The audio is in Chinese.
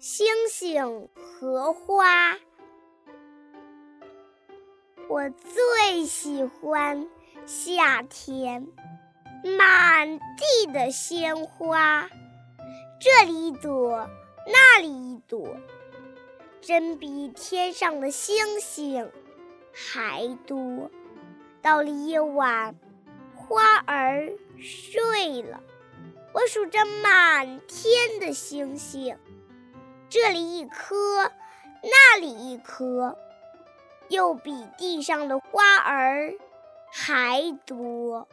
星星和花，我最喜欢夏天，满地的鲜花，这里一朵，那里一朵，真比天上的星星还多。到了夜晚，花儿睡了。我数着满天的星星，这里一颗，那里一颗，又比地上的花儿还多。